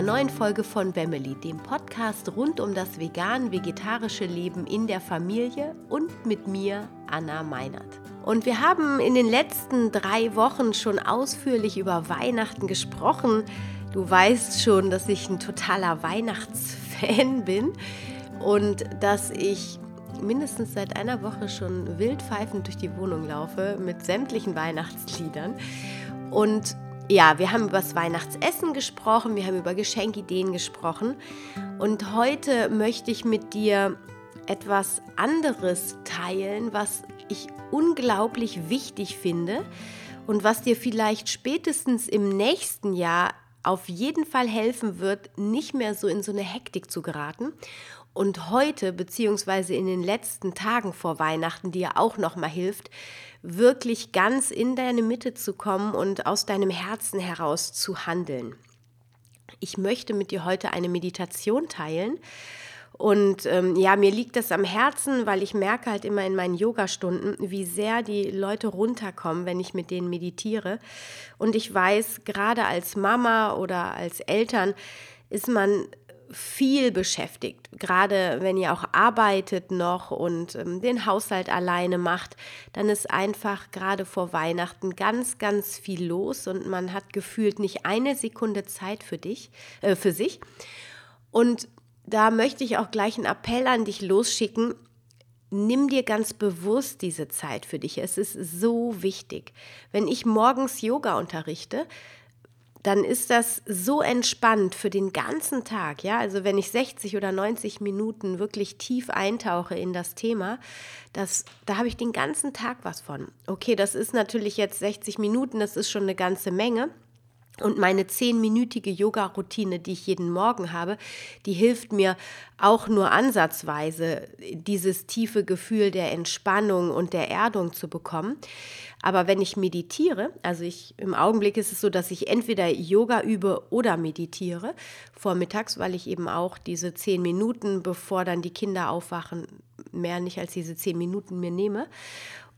einer neuen Folge von Wemmeli, dem Podcast rund um das vegan-vegetarische Leben in der Familie und mit mir, Anna Meinert. Und wir haben in den letzten drei Wochen schon ausführlich über Weihnachten gesprochen. Du weißt schon, dass ich ein totaler Weihnachtsfan bin und dass ich mindestens seit einer Woche schon wildpfeifend durch die Wohnung laufe mit sämtlichen Weihnachtsliedern. Und ja, wir haben über das Weihnachtsessen gesprochen, wir haben über Geschenkideen gesprochen und heute möchte ich mit dir etwas anderes teilen, was ich unglaublich wichtig finde und was dir vielleicht spätestens im nächsten Jahr auf jeden Fall helfen wird, nicht mehr so in so eine Hektik zu geraten. Und heute, beziehungsweise in den letzten Tagen vor Weihnachten, die ja auch nochmal hilft, wirklich ganz in deine Mitte zu kommen und aus deinem Herzen heraus zu handeln. Ich möchte mit dir heute eine Meditation teilen. Und ähm, ja, mir liegt das am Herzen, weil ich merke halt immer in meinen Yoga-Stunden, wie sehr die Leute runterkommen, wenn ich mit denen meditiere. Und ich weiß, gerade als Mama oder als Eltern ist man viel beschäftigt, gerade wenn ihr auch arbeitet noch und ähm, den Haushalt alleine macht, dann ist einfach gerade vor Weihnachten ganz, ganz viel los und man hat gefühlt nicht eine Sekunde Zeit für dich, äh, für sich. Und da möchte ich auch gleich einen Appell an dich losschicken. Nimm dir ganz bewusst diese Zeit für dich. Es ist so wichtig. Wenn ich morgens Yoga unterrichte, dann ist das so entspannt für den ganzen Tag. Ja, also wenn ich 60 oder 90 Minuten wirklich tief eintauche in das Thema, das, da habe ich den ganzen Tag was von. Okay, das ist natürlich jetzt 60 Minuten, das ist schon eine ganze Menge. Und meine zehnminütige Yoga-Routine, die ich jeden Morgen habe, die hilft mir auch nur ansatzweise, dieses tiefe Gefühl der Entspannung und der Erdung zu bekommen. Aber wenn ich meditiere, also ich im Augenblick ist es so, dass ich entweder Yoga übe oder meditiere vormittags, weil ich eben auch diese zehn Minuten, bevor dann die Kinder aufwachen, mehr nicht als diese zehn Minuten mir nehme.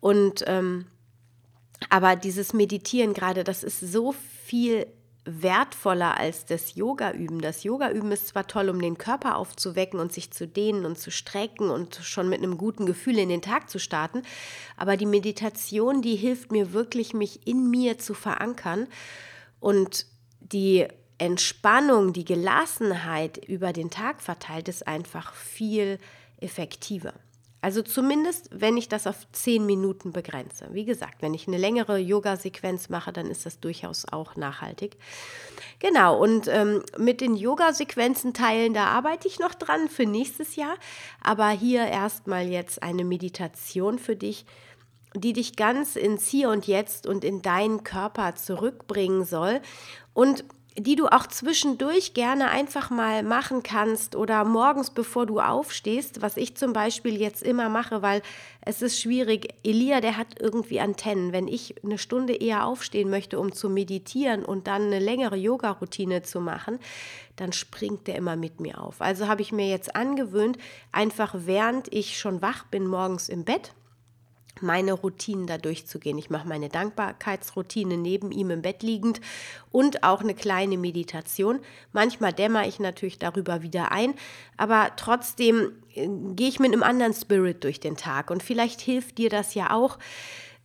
Und ähm, aber dieses Meditieren gerade, das ist so viel wertvoller als das Yoga-Üben. Das Yoga-Üben ist zwar toll, um den Körper aufzuwecken und sich zu dehnen und zu strecken und schon mit einem guten Gefühl in den Tag zu starten, aber die Meditation, die hilft mir wirklich, mich in mir zu verankern und die Entspannung, die Gelassenheit über den Tag verteilt ist einfach viel effektiver. Also zumindest, wenn ich das auf zehn Minuten begrenze. Wie gesagt, wenn ich eine längere Yoga-Sequenz mache, dann ist das durchaus auch nachhaltig. Genau, und ähm, mit den Yoga-Sequenzen teilen, da arbeite ich noch dran für nächstes Jahr. Aber hier erstmal jetzt eine Meditation für dich, die dich ganz ins Hier und Jetzt und in deinen Körper zurückbringen soll. Und die du auch zwischendurch gerne einfach mal machen kannst oder morgens, bevor du aufstehst, was ich zum Beispiel jetzt immer mache, weil es ist schwierig. Elia, der hat irgendwie Antennen. Wenn ich eine Stunde eher aufstehen möchte, um zu meditieren und dann eine längere Yoga-Routine zu machen, dann springt der immer mit mir auf. Also habe ich mir jetzt angewöhnt, einfach während ich schon wach bin morgens im Bett, meine Routinen da durchzugehen. Ich mache meine Dankbarkeitsroutine neben ihm im Bett liegend und auch eine kleine Meditation. Manchmal dämmer ich natürlich darüber wieder ein, aber trotzdem äh, gehe ich mit einem anderen Spirit durch den Tag und vielleicht hilft dir das ja auch,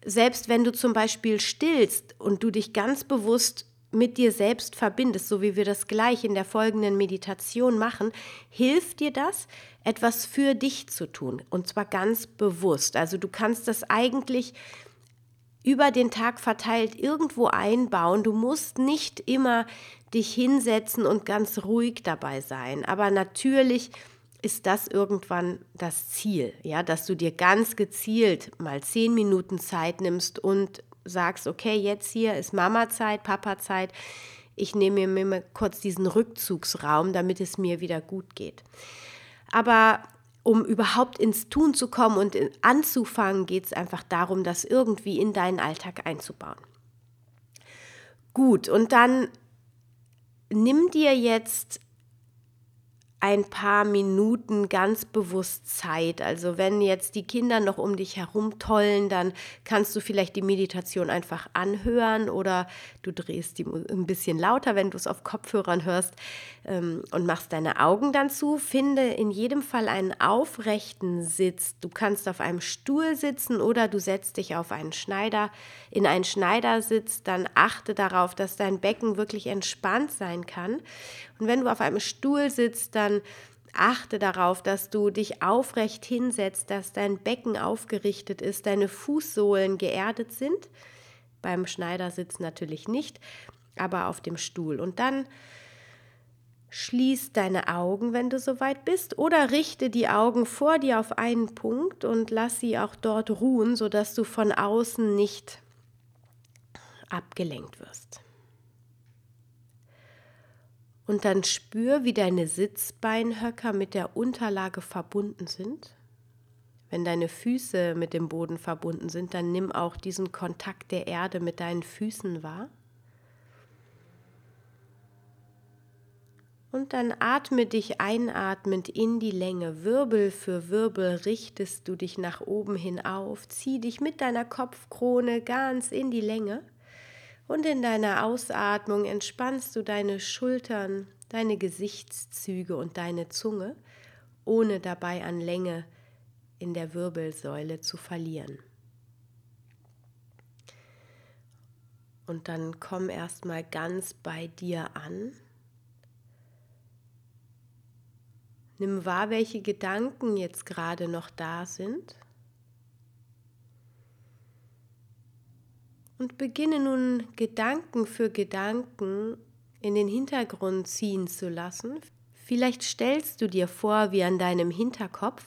selbst wenn du zum Beispiel stillst und du dich ganz bewusst mit dir selbst verbindest, so wie wir das gleich in der folgenden Meditation machen, hilft dir das, etwas für dich zu tun und zwar ganz bewusst. Also du kannst das eigentlich über den Tag verteilt irgendwo einbauen. Du musst nicht immer dich hinsetzen und ganz ruhig dabei sein, aber natürlich ist das irgendwann das Ziel, ja, dass du dir ganz gezielt mal zehn Minuten Zeit nimmst und sagst, okay, jetzt hier ist Mama-Zeit, Papa-Zeit. Ich nehme mir mal kurz diesen Rückzugsraum, damit es mir wieder gut geht. Aber um überhaupt ins Tun zu kommen und anzufangen, geht es einfach darum, das irgendwie in deinen Alltag einzubauen. Gut, und dann nimm dir jetzt ein paar Minuten ganz bewusst Zeit. Also wenn jetzt die Kinder noch um dich herum tollen, dann kannst du vielleicht die Meditation einfach anhören oder du drehst die ein bisschen lauter, wenn du es auf Kopfhörern hörst ähm, und machst deine Augen dann zu. Finde in jedem Fall einen aufrechten Sitz. Du kannst auf einem Stuhl sitzen oder du setzt dich auf einen Schneider, in einen Schneidersitz. Dann achte darauf, dass dein Becken wirklich entspannt sein kann. Und wenn du auf einem Stuhl sitzt, dann achte darauf, dass du dich aufrecht hinsetzt, dass dein Becken aufgerichtet ist, deine Fußsohlen geerdet sind. Beim Schneidersitz natürlich nicht, aber auf dem Stuhl. Und dann schließ deine Augen, wenn du soweit bist, oder richte die Augen vor dir auf einen Punkt und lass sie auch dort ruhen, sodass du von außen nicht abgelenkt wirst. Und dann spür, wie deine Sitzbeinhöcker mit der Unterlage verbunden sind. Wenn deine Füße mit dem Boden verbunden sind, dann nimm auch diesen Kontakt der Erde mit deinen Füßen wahr. Und dann atme dich einatmend in die Länge. Wirbel für Wirbel richtest du dich nach oben hin auf. Zieh dich mit deiner Kopfkrone ganz in die Länge. Und in deiner Ausatmung entspannst du deine Schultern, deine Gesichtszüge und deine Zunge, ohne dabei an Länge in der Wirbelsäule zu verlieren. Und dann komm erstmal ganz bei dir an. Nimm wahr, welche Gedanken jetzt gerade noch da sind. Und beginne nun Gedanken für Gedanken in den Hintergrund ziehen zu lassen. Vielleicht stellst du dir vor, wie an deinem Hinterkopf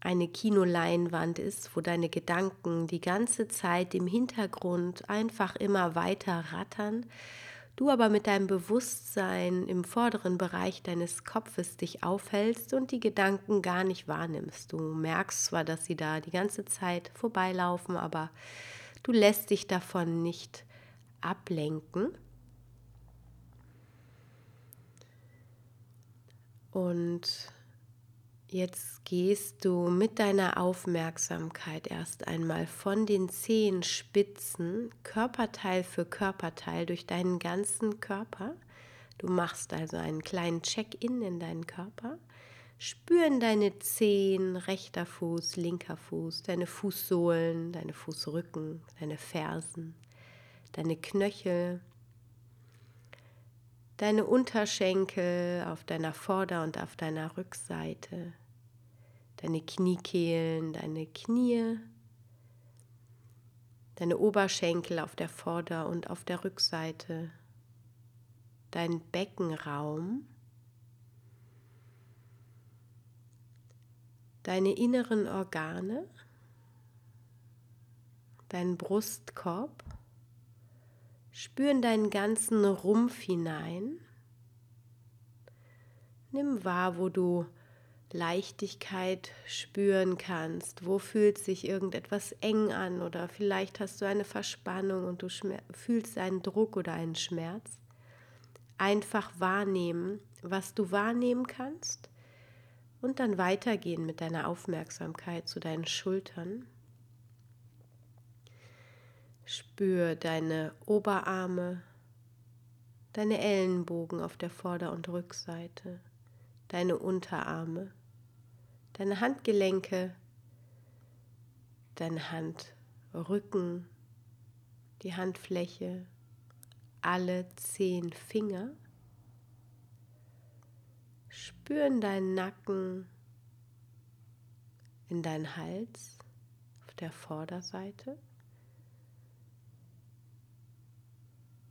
eine Kinoleinwand ist, wo deine Gedanken die ganze Zeit im Hintergrund einfach immer weiter rattern, du aber mit deinem Bewusstsein im vorderen Bereich deines Kopfes dich aufhältst und die Gedanken gar nicht wahrnimmst. Du merkst zwar, dass sie da die ganze Zeit vorbeilaufen, aber Du lässt dich davon nicht ablenken. Und jetzt gehst du mit deiner Aufmerksamkeit erst einmal von den Zehenspitzen Körperteil für Körperteil durch deinen ganzen Körper. Du machst also einen kleinen Check-in in deinen Körper Spüren deine Zehen, rechter Fuß, linker Fuß, deine Fußsohlen, deine Fußrücken, deine Fersen, deine Knöchel, deine Unterschenkel auf deiner Vorder- und auf deiner Rückseite, deine Kniekehlen, deine Knie, deine Oberschenkel auf der Vorder- und auf der Rückseite, dein Beckenraum deine inneren Organe, deinen Brustkorb, spüren deinen ganzen Rumpf hinein. Nimm wahr, wo du Leichtigkeit spüren kannst. Wo fühlt sich irgendetwas eng an oder vielleicht hast du eine Verspannung und du fühlst einen Druck oder einen Schmerz. Einfach wahrnehmen, was du wahrnehmen kannst und dann weitergehen mit deiner Aufmerksamkeit zu deinen Schultern. Spür deine Oberarme, deine Ellenbogen auf der Vorder- und Rückseite, deine Unterarme, deine Handgelenke, dein Handrücken, die Handfläche, alle zehn Finger Spüren deinen Nacken in deinen Hals auf der Vorderseite.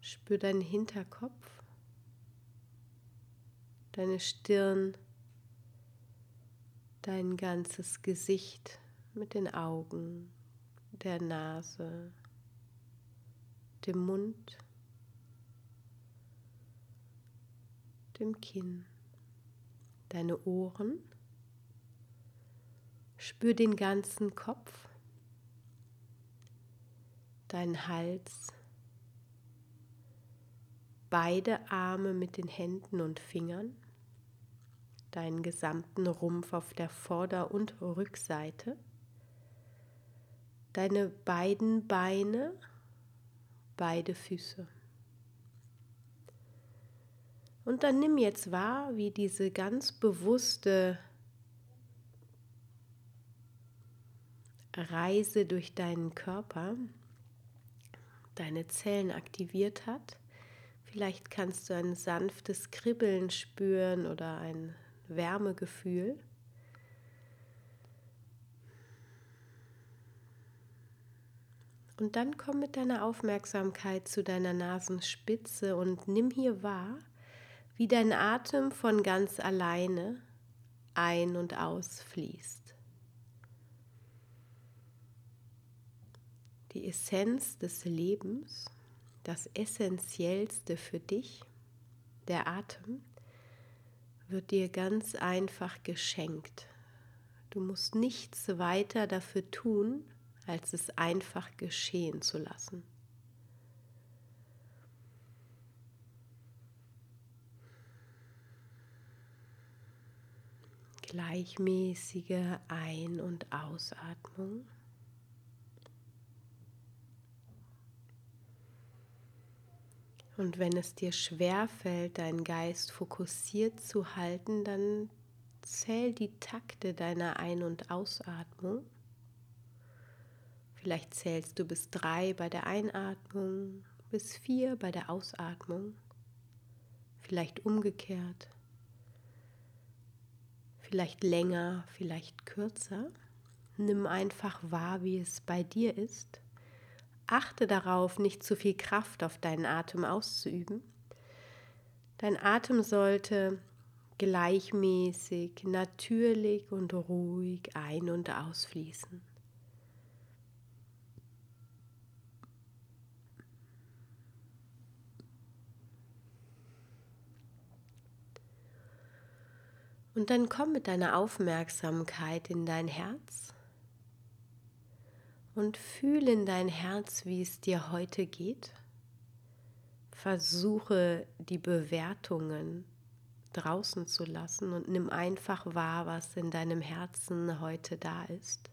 Spür deinen Hinterkopf, deine Stirn, dein ganzes Gesicht mit den Augen, der Nase, dem Mund, dem Kinn deine Ohren, spür den ganzen Kopf, deinen Hals, beide Arme mit den Händen und Fingern, deinen gesamten Rumpf auf der Vorder- und Rückseite, deine beiden Beine, beide Füße. Und dann nimm jetzt wahr, wie diese ganz bewusste Reise durch deinen Körper deine Zellen aktiviert hat. Vielleicht kannst du ein sanftes Kribbeln spüren oder ein Wärmegefühl. Und dann komm mit deiner Aufmerksamkeit zu deiner Nasenspitze und nimm hier wahr, wie dein Atem von ganz alleine ein- und ausfließt. Die Essenz des Lebens, das Essentiellste für dich, der Atem, wird dir ganz einfach geschenkt. Du musst nichts weiter dafür tun, als es einfach geschehen zu lassen. Gleichmäßige Ein- und Ausatmung. Und wenn es dir schwer fällt, deinen Geist fokussiert zu halten, dann zähl die Takte deiner Ein- und Ausatmung. Vielleicht zählst du bis drei bei der Einatmung, bis vier bei der Ausatmung, vielleicht umgekehrt vielleicht länger, vielleicht kürzer. Nimm einfach wahr, wie es bei dir ist. Achte darauf, nicht zu viel Kraft auf deinen Atem auszuüben. Dein Atem sollte gleichmäßig, natürlich und ruhig ein- und ausfließen. Und dann komm mit deiner Aufmerksamkeit in dein Herz und fühle in dein Herz, wie es dir heute geht. Versuche die Bewertungen draußen zu lassen und nimm einfach wahr, was in deinem Herzen heute da ist.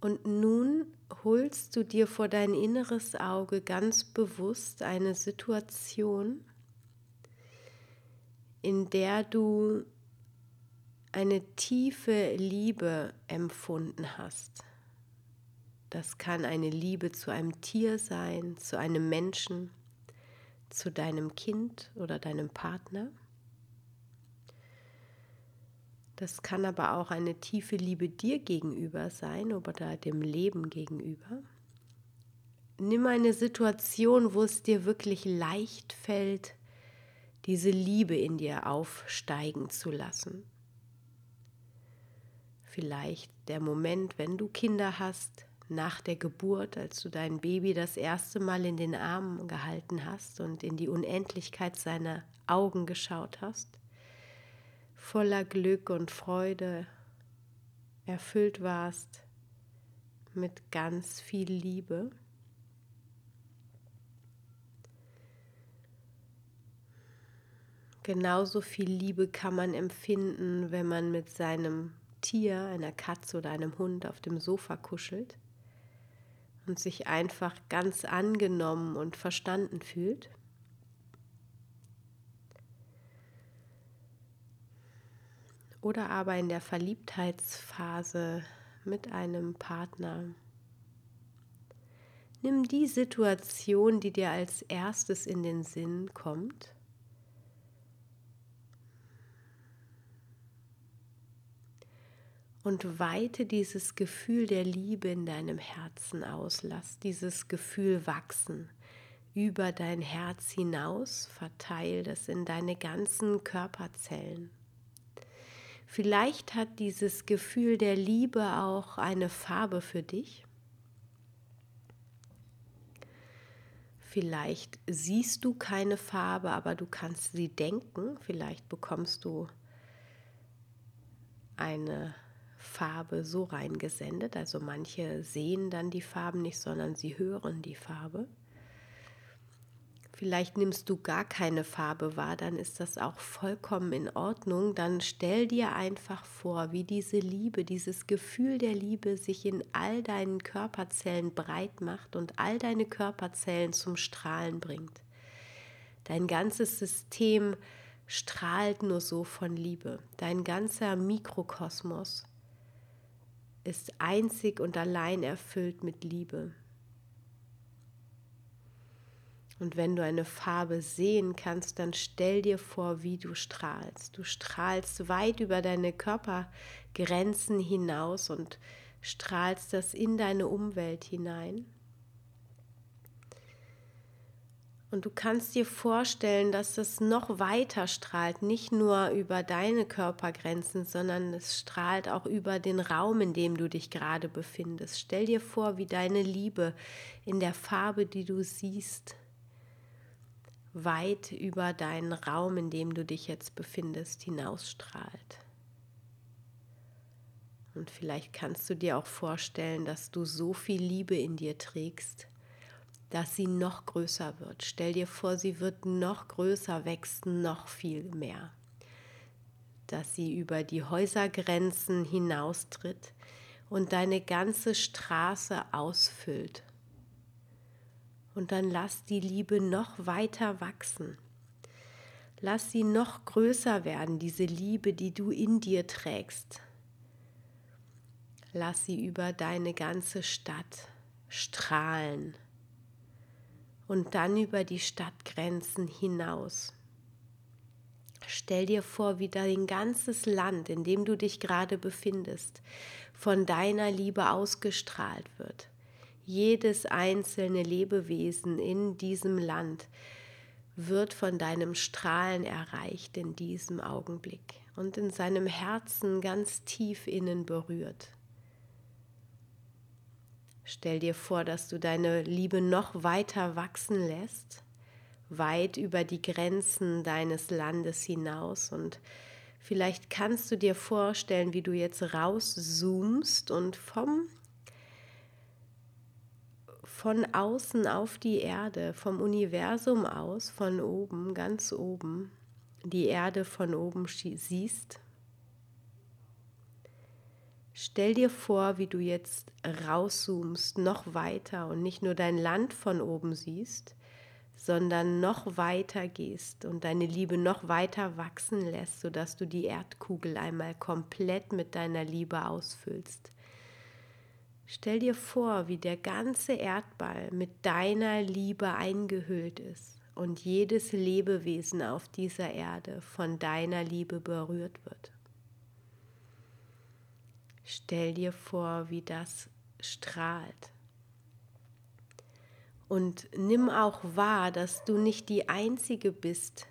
Und nun holst du dir vor dein inneres Auge ganz bewusst eine Situation, in der du eine tiefe Liebe empfunden hast. Das kann eine Liebe zu einem Tier sein, zu einem Menschen, zu deinem Kind oder deinem Partner. Das kann aber auch eine tiefe Liebe dir gegenüber sein oder dem Leben gegenüber. Nimm eine Situation, wo es dir wirklich leicht fällt, diese Liebe in dir aufsteigen zu lassen. Vielleicht der Moment, wenn du Kinder hast, nach der Geburt, als du dein Baby das erste Mal in den Armen gehalten hast und in die Unendlichkeit seiner Augen geschaut hast voller Glück und Freude erfüllt warst mit ganz viel Liebe. Genauso viel Liebe kann man empfinden, wenn man mit seinem Tier, einer Katze oder einem Hund auf dem Sofa kuschelt und sich einfach ganz angenommen und verstanden fühlt. Oder aber in der Verliebtheitsphase mit einem Partner. Nimm die Situation, die dir als erstes in den Sinn kommt. Und weite dieses Gefühl der Liebe in deinem Herzen aus. Lass dieses Gefühl wachsen über dein Herz hinaus. Verteil das in deine ganzen Körperzellen. Vielleicht hat dieses Gefühl der Liebe auch eine Farbe für dich. Vielleicht siehst du keine Farbe, aber du kannst sie denken. Vielleicht bekommst du eine Farbe so reingesendet. Also manche sehen dann die Farben nicht, sondern sie hören die Farbe. Vielleicht nimmst du gar keine Farbe wahr, dann ist das auch vollkommen in Ordnung. Dann stell dir einfach vor, wie diese Liebe, dieses Gefühl der Liebe sich in all deinen Körperzellen breit macht und all deine Körperzellen zum Strahlen bringt. Dein ganzes System strahlt nur so von Liebe. Dein ganzer Mikrokosmos ist einzig und allein erfüllt mit Liebe. Und wenn du eine Farbe sehen kannst, dann stell dir vor, wie du strahlst. Du strahlst weit über deine Körpergrenzen hinaus und strahlst das in deine Umwelt hinein. Und du kannst dir vorstellen, dass es noch weiter strahlt, nicht nur über deine Körpergrenzen, sondern es strahlt auch über den Raum, in dem du dich gerade befindest. Stell dir vor, wie deine Liebe in der Farbe, die du siehst, weit über deinen Raum, in dem du dich jetzt befindest, hinausstrahlt. Und vielleicht kannst du dir auch vorstellen, dass du so viel Liebe in dir trägst, dass sie noch größer wird. Stell dir vor, sie wird noch größer, wächst noch viel mehr. Dass sie über die Häusergrenzen hinaustritt und deine ganze Straße ausfüllt und dann lass die Liebe noch weiter wachsen. Lass sie noch größer werden, diese Liebe, die du in dir trägst. Lass sie über deine ganze Stadt strahlen und dann über die Stadtgrenzen hinaus. Stell dir vor, wie dein ganzes Land, in dem du dich gerade befindest, von deiner Liebe ausgestrahlt wird jedes einzelne Lebewesen in diesem Land wird von deinem Strahlen erreicht in diesem Augenblick und in seinem Herzen ganz tief innen berührt. Stell dir vor, dass du deine Liebe noch weiter wachsen lässt, weit über die Grenzen deines Landes hinaus und vielleicht kannst du dir vorstellen, wie du jetzt rauszoomst und vom von außen auf die Erde, vom Universum aus, von oben, ganz oben, die Erde von oben siehst. Stell dir vor, wie du jetzt rauszoomst, noch weiter und nicht nur dein Land von oben siehst, sondern noch weiter gehst und deine Liebe noch weiter wachsen lässt, sodass du die Erdkugel einmal komplett mit deiner Liebe ausfüllst. Stell dir vor, wie der ganze Erdball mit deiner Liebe eingehüllt ist und jedes Lebewesen auf dieser Erde von deiner Liebe berührt wird. Stell dir vor, wie das strahlt. Und nimm auch wahr, dass du nicht die Einzige bist,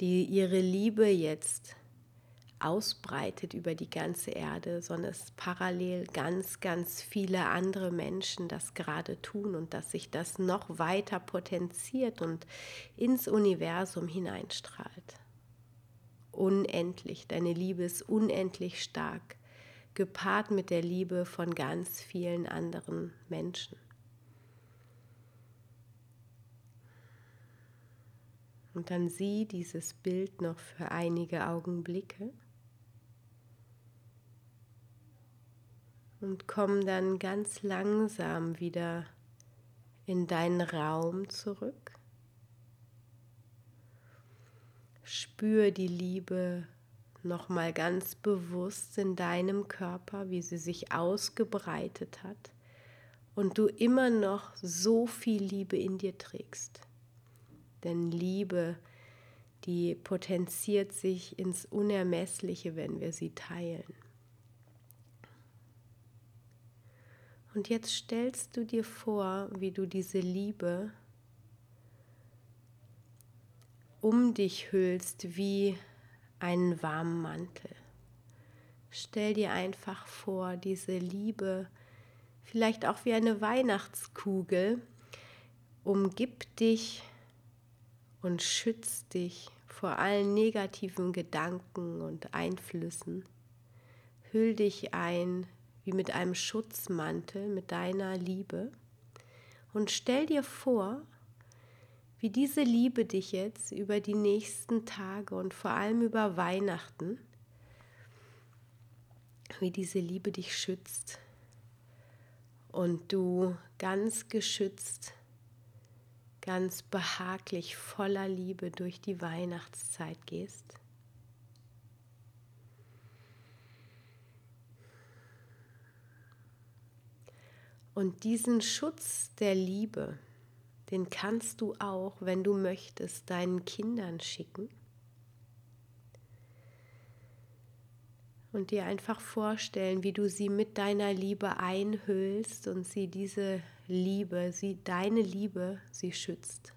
die ihre Liebe jetzt ausbreitet über die ganze Erde, sondern es parallel ganz, ganz viele andere Menschen das gerade tun und dass sich das noch weiter potenziert und ins Universum hineinstrahlt. Unendlich, deine Liebe ist unendlich stark, gepaart mit der Liebe von ganz vielen anderen Menschen. Und dann sieh dieses Bild noch für einige Augenblicke. Und komm dann ganz langsam wieder in deinen Raum zurück. Spür die Liebe nochmal ganz bewusst in deinem Körper, wie sie sich ausgebreitet hat und du immer noch so viel Liebe in dir trägst. Denn Liebe, die potenziert sich ins Unermessliche, wenn wir sie teilen. Und jetzt stellst du dir vor, wie du diese Liebe um dich hüllst wie einen warmen Mantel. Stell dir einfach vor, diese Liebe, vielleicht auch wie eine Weihnachtskugel, umgibt dich und schützt dich vor allen negativen Gedanken und Einflüssen. hüll dich ein wie mit einem Schutzmantel mit deiner Liebe und stell dir vor, wie diese Liebe dich jetzt über die nächsten Tage und vor allem über Weihnachten, wie diese Liebe dich schützt und du ganz geschützt, ganz behaglich voller Liebe durch die Weihnachtszeit gehst. Und diesen Schutz der Liebe, den kannst du auch, wenn du möchtest, deinen Kindern schicken. Und dir einfach vorstellen, wie du sie mit deiner Liebe einhüllst und sie diese Liebe, sie deine Liebe, sie schützt.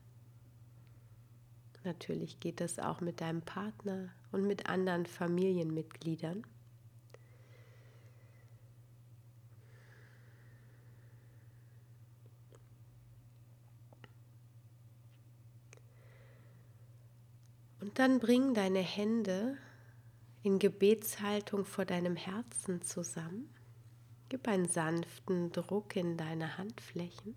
Natürlich geht das auch mit deinem Partner und mit anderen Familienmitgliedern. Dann bring deine Hände in Gebetshaltung vor deinem Herzen zusammen. Gib einen sanften Druck in deine Handflächen.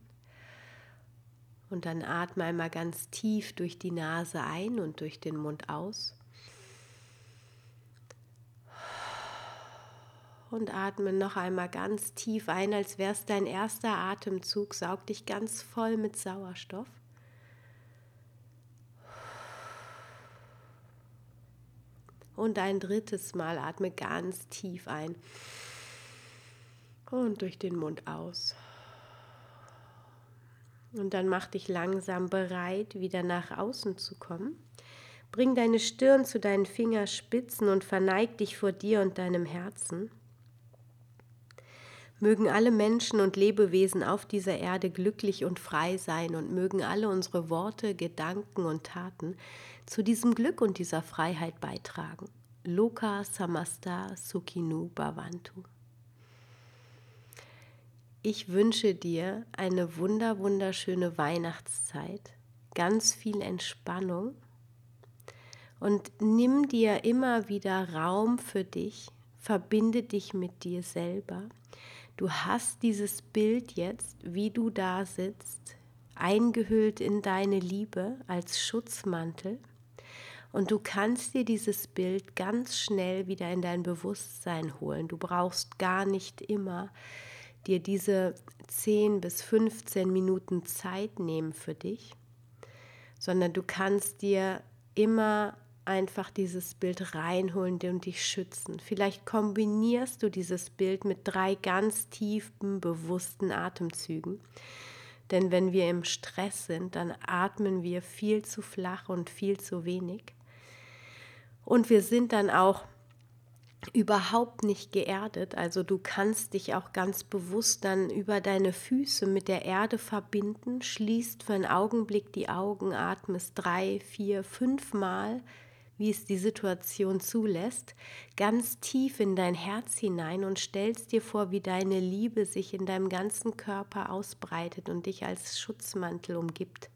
Und dann atme einmal ganz tief durch die Nase ein und durch den Mund aus. Und atme noch einmal ganz tief ein, als wäre es dein erster Atemzug. Saug dich ganz voll mit Sauerstoff. Und ein drittes Mal atme ganz tief ein und durch den Mund aus. Und dann mach dich langsam bereit, wieder nach außen zu kommen. Bring deine Stirn zu deinen Fingerspitzen und verneig dich vor dir und deinem Herzen. Mögen alle Menschen und Lebewesen auf dieser Erde glücklich und frei sein und mögen alle unsere Worte, Gedanken und Taten zu diesem Glück und dieser Freiheit beitragen. Loka Samasta Sukhinu Bhavantu. Ich wünsche dir eine wunder wunderschöne Weihnachtszeit, ganz viel Entspannung und nimm dir immer wieder Raum für dich, verbinde dich mit dir selber. Du hast dieses Bild jetzt, wie du da sitzt, eingehüllt in deine Liebe als Schutzmantel. Und du kannst dir dieses Bild ganz schnell wieder in dein Bewusstsein holen. Du brauchst gar nicht immer dir diese 10 bis 15 Minuten Zeit nehmen für dich, sondern du kannst dir immer einfach dieses Bild reinholen und dich schützen. Vielleicht kombinierst du dieses Bild mit drei ganz tiefen, bewussten Atemzügen. Denn wenn wir im Stress sind, dann atmen wir viel zu flach und viel zu wenig. Und wir sind dann auch überhaupt nicht geerdet. Also du kannst dich auch ganz bewusst dann über deine Füße mit der Erde verbinden, schließt für einen Augenblick die Augen, atmest drei, vier, fünf Mal, wie es die Situation zulässt, ganz tief in dein Herz hinein und stellst dir vor, wie deine Liebe sich in deinem ganzen Körper ausbreitet und dich als Schutzmantel umgibt.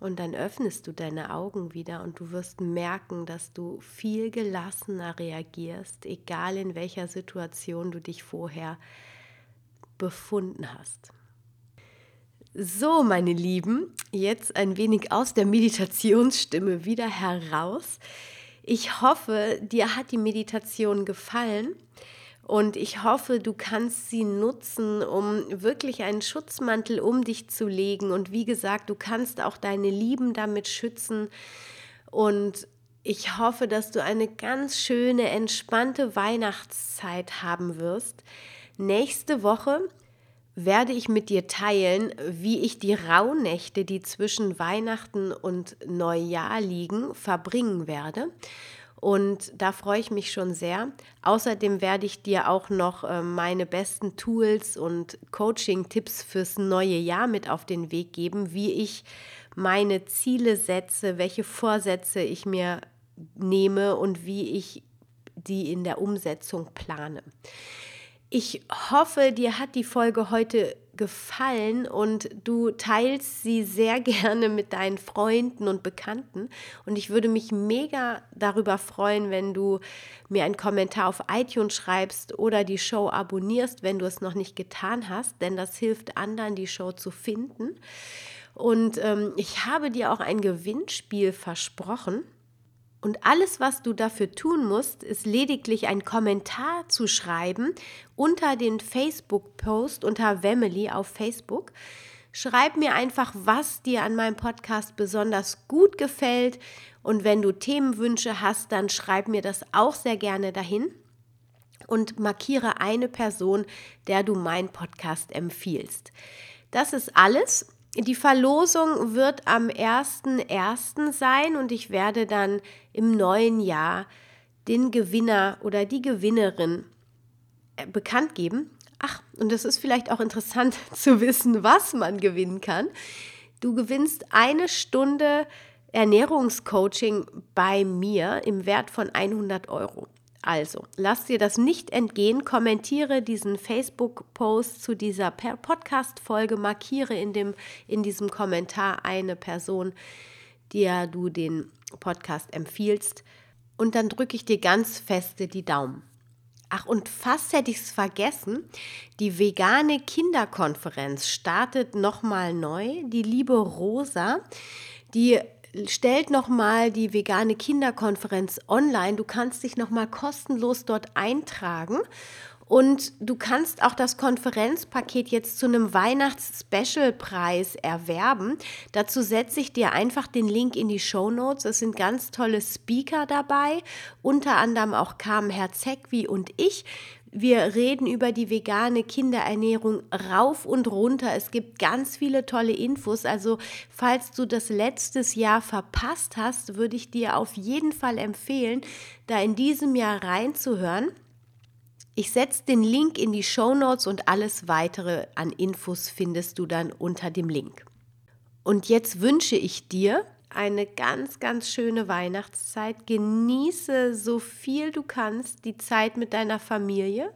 Und dann öffnest du deine Augen wieder und du wirst merken, dass du viel gelassener reagierst, egal in welcher Situation du dich vorher befunden hast. So, meine Lieben, jetzt ein wenig aus der Meditationsstimme wieder heraus. Ich hoffe, dir hat die Meditation gefallen. Und ich hoffe, du kannst sie nutzen, um wirklich einen Schutzmantel um dich zu legen. Und wie gesagt, du kannst auch deine Lieben damit schützen. Und ich hoffe, dass du eine ganz schöne, entspannte Weihnachtszeit haben wirst. Nächste Woche werde ich mit dir teilen, wie ich die Rauhnächte, die zwischen Weihnachten und Neujahr liegen, verbringen werde. Und da freue ich mich schon sehr. Außerdem werde ich dir auch noch äh, meine besten Tools und Coaching-Tipps fürs neue Jahr mit auf den Weg geben, wie ich meine Ziele setze, welche Vorsätze ich mir nehme und wie ich die in der Umsetzung plane. Ich hoffe, dir hat die Folge heute gefallen und du teilst sie sehr gerne mit deinen Freunden und Bekannten. Und ich würde mich mega darüber freuen, wenn du mir einen Kommentar auf iTunes schreibst oder die Show abonnierst, wenn du es noch nicht getan hast, denn das hilft anderen, die Show zu finden. Und ähm, ich habe dir auch ein Gewinnspiel versprochen. Und alles, was du dafür tun musst, ist lediglich einen Kommentar zu schreiben unter den Facebook-Post unter Wemily auf Facebook. Schreib mir einfach, was dir an meinem Podcast besonders gut gefällt. Und wenn du Themenwünsche hast, dann schreib mir das auch sehr gerne dahin. Und markiere eine Person, der du meinen Podcast empfiehlst. Das ist alles. Die Verlosung wird am 1.1. sein und ich werde dann im neuen Jahr den Gewinner oder die Gewinnerin äh, bekannt geben. Ach, und es ist vielleicht auch interessant zu wissen, was man gewinnen kann. Du gewinnst eine Stunde Ernährungscoaching bei mir im Wert von 100 Euro. Also, lass dir das nicht entgehen, kommentiere diesen Facebook-Post zu dieser Podcast-Folge, markiere in, dem, in diesem Kommentar eine Person, der du den Podcast empfiehlst und dann drücke ich dir ganz feste die Daumen. Ach, und fast hätte ich es vergessen, die vegane Kinderkonferenz startet nochmal neu. Die liebe Rosa, die stellt nochmal die vegane Kinderkonferenz online. Du kannst dich nochmal kostenlos dort eintragen. Und du kannst auch das Konferenzpaket jetzt zu einem Weihnachts-Special-Preis erwerben. Dazu setze ich dir einfach den Link in die Show Notes. Es sind ganz tolle Speaker dabei, unter anderem auch Carmen Herzegwi und ich. Wir reden über die vegane Kinderernährung rauf und runter. Es gibt ganz viele tolle Infos. Also falls du das letztes Jahr verpasst hast, würde ich dir auf jeden Fall empfehlen, da in diesem Jahr reinzuhören. Ich setze den Link in die Show Notes und alles weitere an Infos findest du dann unter dem Link. Und jetzt wünsche ich dir eine ganz, ganz schöne Weihnachtszeit. Genieße so viel du kannst die Zeit mit deiner Familie.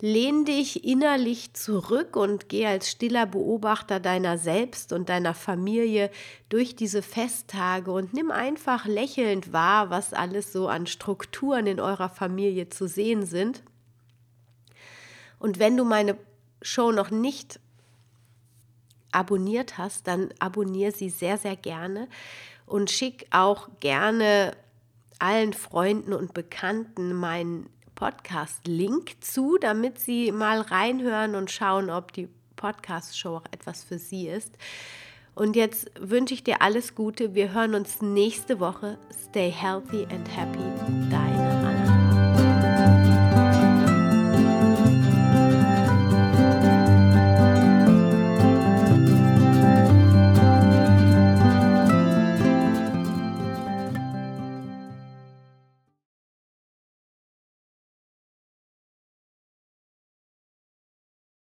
Lehn dich innerlich zurück und geh als stiller Beobachter deiner selbst und deiner Familie durch diese Festtage und nimm einfach lächelnd wahr, was alles so an Strukturen in eurer Familie zu sehen sind. Und wenn du meine Show noch nicht abonniert hast, dann abonniere sie sehr, sehr gerne und schick auch gerne allen Freunden und Bekannten meinen Podcast-Link zu, damit sie mal reinhören und schauen, ob die Podcast-Show auch etwas für sie ist. Und jetzt wünsche ich dir alles Gute. Wir hören uns nächste Woche. Stay healthy and happy. Dein